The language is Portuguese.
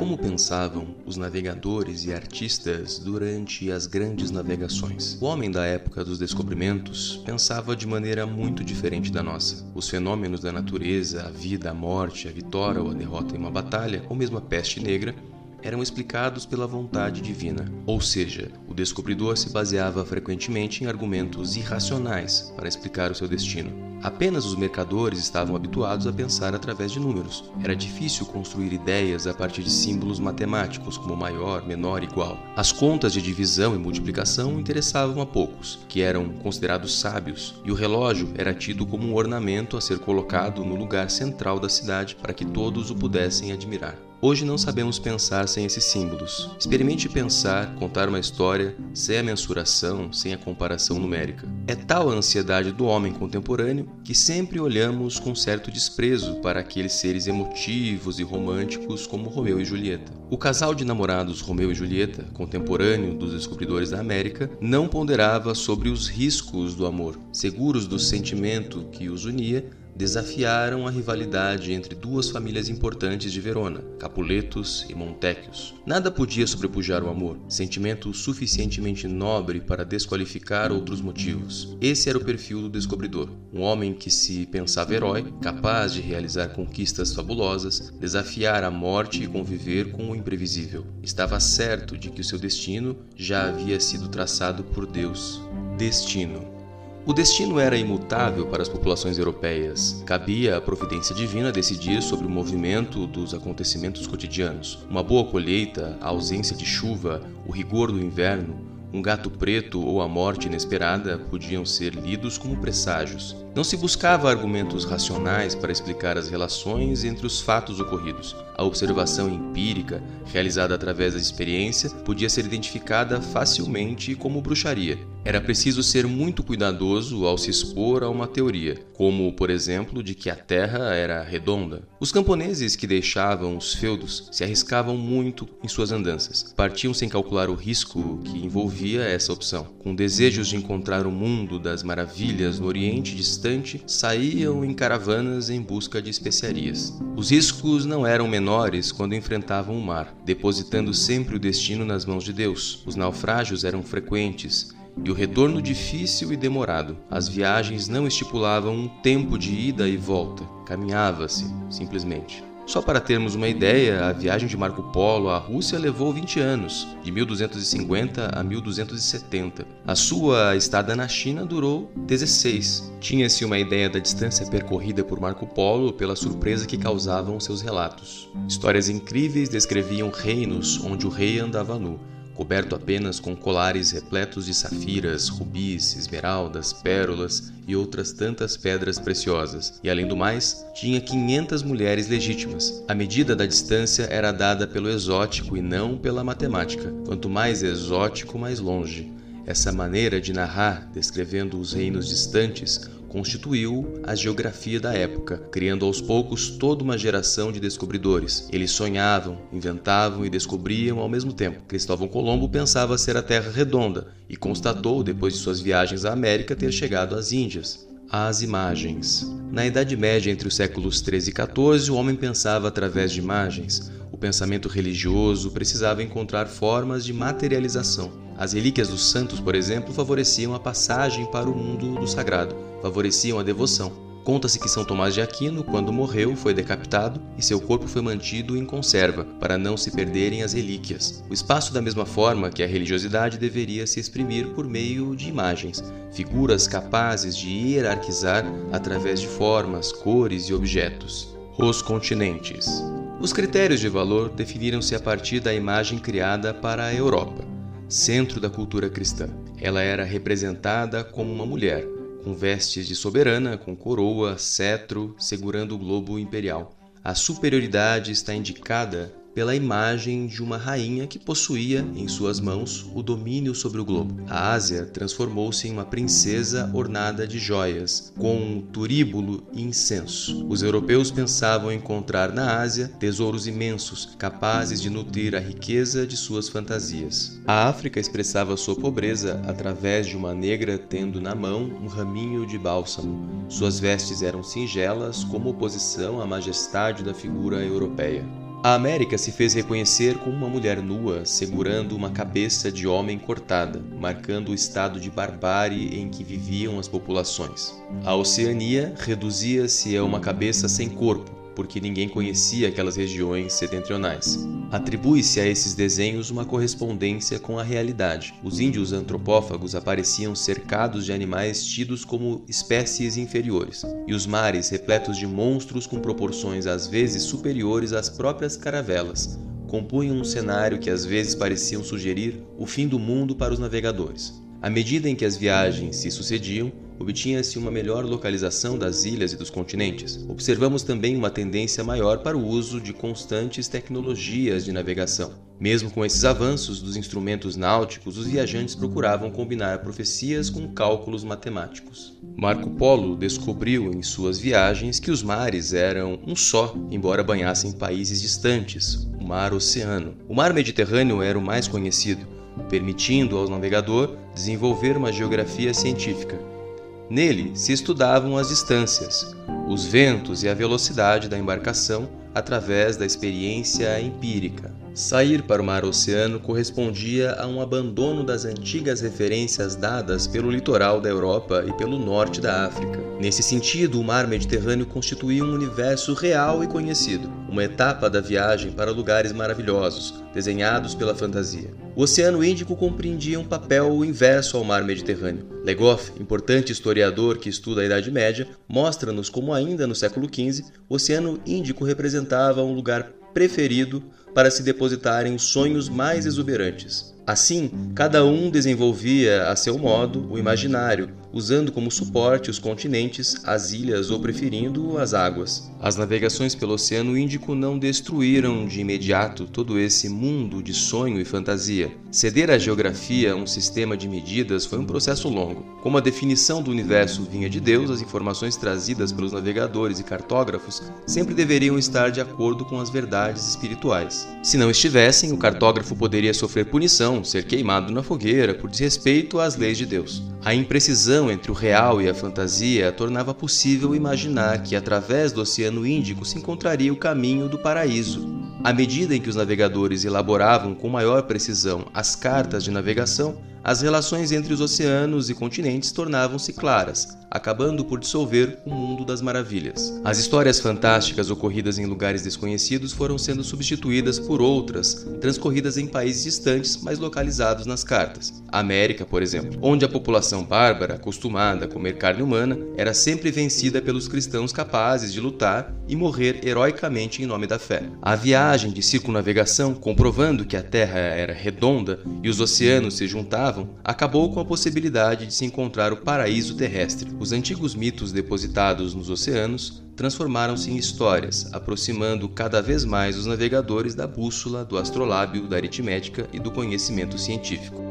como pensavam os navegadores e artistas durante as grandes navegações. O homem da época dos descobrimentos pensava de maneira muito diferente da nossa. Os fenômenos da natureza, a vida, a morte, a vitória ou a derrota em uma batalha, ou mesmo a peste negra, eram explicados pela vontade divina. Ou seja, o descobridor se baseava frequentemente em argumentos irracionais para explicar o seu destino. Apenas os mercadores estavam habituados a pensar através de números. Era difícil construir ideias a partir de símbolos matemáticos como maior, menor, igual. As contas de divisão e multiplicação interessavam a poucos, que eram considerados sábios, e o relógio era tido como um ornamento a ser colocado no lugar central da cidade para que todos o pudessem admirar. Hoje não sabemos pensar sem esses símbolos. Experimente pensar, contar uma história sem a mensuração, sem a comparação numérica. É tal a ansiedade do homem contemporâneo que sempre olhamos com certo desprezo para aqueles seres emotivos e românticos como Romeu e Julieta. O casal de namorados Romeu e Julieta, contemporâneo dos descobridores da América, não ponderava sobre os riscos do amor. Seguros do sentimento que os unia, desafiaram a rivalidade entre duas famílias importantes de Verona, Capuletos e Montecchios. Nada podia sobrepujar o amor, sentimento suficientemente nobre para desqualificar outros motivos. Esse era o perfil do descobridor, um homem que se pensava herói, capaz de realizar conquistas fabulosas, desafiar a morte e conviver com o imprevisível. Estava certo de que o seu destino já havia sido traçado por Deus. Destino o destino era imutável para as populações europeias. Cabia à providência divina decidir sobre o movimento dos acontecimentos cotidianos. Uma boa colheita, a ausência de chuva, o rigor do inverno, um gato preto ou a morte inesperada podiam ser lidos como presságios. Não se buscava argumentos racionais para explicar as relações entre os fatos ocorridos. A observação empírica, realizada através da experiência, podia ser identificada facilmente como bruxaria. Era preciso ser muito cuidadoso ao se expor a uma teoria, como, por exemplo, de que a Terra era redonda. Os camponeses que deixavam os feudos se arriscavam muito em suas andanças. Partiam sem calcular o risco que envolvia essa opção. Com desejos de encontrar o mundo das maravilhas no Oriente distante, saíam em caravanas em busca de especiarias. Os riscos não eram menores quando enfrentavam o mar, depositando sempre o destino nas mãos de Deus. Os naufrágios eram frequentes e o retorno difícil e demorado. As viagens não estipulavam um tempo de ida e volta, caminhava-se, simplesmente. Só para termos uma ideia, a viagem de Marco Polo à Rússia levou 20 anos, de 1250 a 1270. A sua estada na China durou 16. Tinha-se uma ideia da distância percorrida por Marco Polo pela surpresa que causavam seus relatos. Histórias incríveis descreviam reinos onde o rei andava nu coberto apenas com colares repletos de safiras, rubis, esmeraldas, pérolas e outras tantas pedras preciosas, e além do mais, tinha 500 mulheres legítimas. A medida da distância era dada pelo exótico e não pela matemática. Quanto mais exótico, mais longe. Essa maneira de narrar, descrevendo os reinos distantes, constituiu a geografia da época, criando aos poucos toda uma geração de descobridores. Eles sonhavam, inventavam e descobriam ao mesmo tempo. Cristóvão Colombo pensava ser a Terra redonda e constatou, depois de suas viagens à América, ter chegado às Índias. As imagens. Na Idade Média, entre os séculos 13 e 14, o homem pensava através de imagens. O pensamento religioso precisava encontrar formas de materialização. As relíquias dos santos, por exemplo, favoreciam a passagem para o mundo do sagrado favoreciam a devoção. Conta-se que São Tomás de Aquino, quando morreu, foi decapitado e seu corpo foi mantido em conserva, para não se perderem as relíquias. O espaço, da mesma forma que a religiosidade, deveria se exprimir por meio de imagens, figuras capazes de hierarquizar através de formas, cores e objetos. Os continentes. Os critérios de valor definiram-se a partir da imagem criada para a Europa, centro da cultura cristã. Ela era representada como uma mulher, com vestes de soberana, com coroa, cetro, segurando o globo imperial. A superioridade está indicada pela imagem de uma rainha que possuía em suas mãos o domínio sobre o globo. A Ásia transformou-se em uma princesa ornada de joias, com turíbulo e incenso. Os europeus pensavam encontrar na Ásia tesouros imensos, capazes de nutrir a riqueza de suas fantasias. A África expressava sua pobreza através de uma negra tendo na mão um raminho de bálsamo. Suas vestes eram singelas como oposição à majestade da figura europeia. A América se fez reconhecer com uma mulher nua segurando uma cabeça de homem cortada, marcando o estado de barbárie em que viviam as populações. A Oceania reduzia-se a uma cabeça sem corpo, porque ninguém conhecia aquelas regiões setentrionais. Atribui-se a esses desenhos uma correspondência com a realidade. Os índios antropófagos apareciam cercados de animais tidos como espécies inferiores, e os mares repletos de monstros com proporções às vezes superiores às próprias caravelas, compunham um cenário que às vezes pareciam sugerir o fim do mundo para os navegadores. À medida em que as viagens se sucediam, obtinha-se uma melhor localização das ilhas e dos continentes. Observamos também uma tendência maior para o uso de constantes tecnologias de navegação. Mesmo com esses avanços dos instrumentos náuticos, os viajantes procuravam combinar profecias com cálculos matemáticos. Marco Polo descobriu em suas viagens que os mares eram um só, embora banhassem países distantes, o mar-oceano. O mar Mediterrâneo era o mais conhecido, permitindo ao navegador desenvolver uma geografia científica. Nele se estudavam as distâncias, os ventos e a velocidade da embarcação através da experiência empírica. Sair para o mar-oceano correspondia a um abandono das antigas referências dadas pelo litoral da Europa e pelo norte da África. Nesse sentido, o mar Mediterrâneo constituía um universo real e conhecido, uma etapa da viagem para lugares maravilhosos, desenhados pela fantasia. O Oceano Índico compreendia um papel inverso ao mar Mediterrâneo. Legoff, importante historiador que estuda a Idade Média, mostra-nos como ainda no século XV, o Oceano Índico representava um lugar preferido para se depositarem os sonhos mais exuberantes. Assim, cada um desenvolvia a seu modo o imaginário, usando como suporte os continentes, as ilhas ou preferindo as águas. As navegações pelo Oceano Índico não destruíram de imediato todo esse mundo de sonho e fantasia. Ceder à geografia um sistema de medidas foi um processo longo. Como a definição do universo vinha de Deus, as informações trazidas pelos navegadores e cartógrafos sempre deveriam estar de acordo com as verdades espirituais. Se não estivessem, o cartógrafo poderia sofrer punição, ser queimado na fogueira por desrespeito às leis de Deus. A imprecisão entre o real e a fantasia tornava possível imaginar que através do Oceano Índico se encontraria o caminho do paraíso. À medida em que os navegadores elaboravam com maior precisão as cartas de navegação, as relações entre os oceanos e continentes tornavam-se claras, acabando por dissolver o mundo das maravilhas. As histórias fantásticas ocorridas em lugares desconhecidos foram sendo substituídas por outras, transcorridas em países distantes, mas localizados nas cartas. América, por exemplo, onde a população bárbara, acostumada a comer carne humana, era sempre vencida pelos cristãos capazes de lutar e morrer heroicamente em nome da fé. A viagem de circunnavegação, comprovando que a Terra era redonda e os oceanos se juntavam, acabou com a possibilidade de se encontrar o paraíso terrestre. Os antigos mitos depositados nos oceanos transformaram-se em histórias, aproximando cada vez mais os navegadores da bússola, do astrolábio, da aritmética e do conhecimento científico.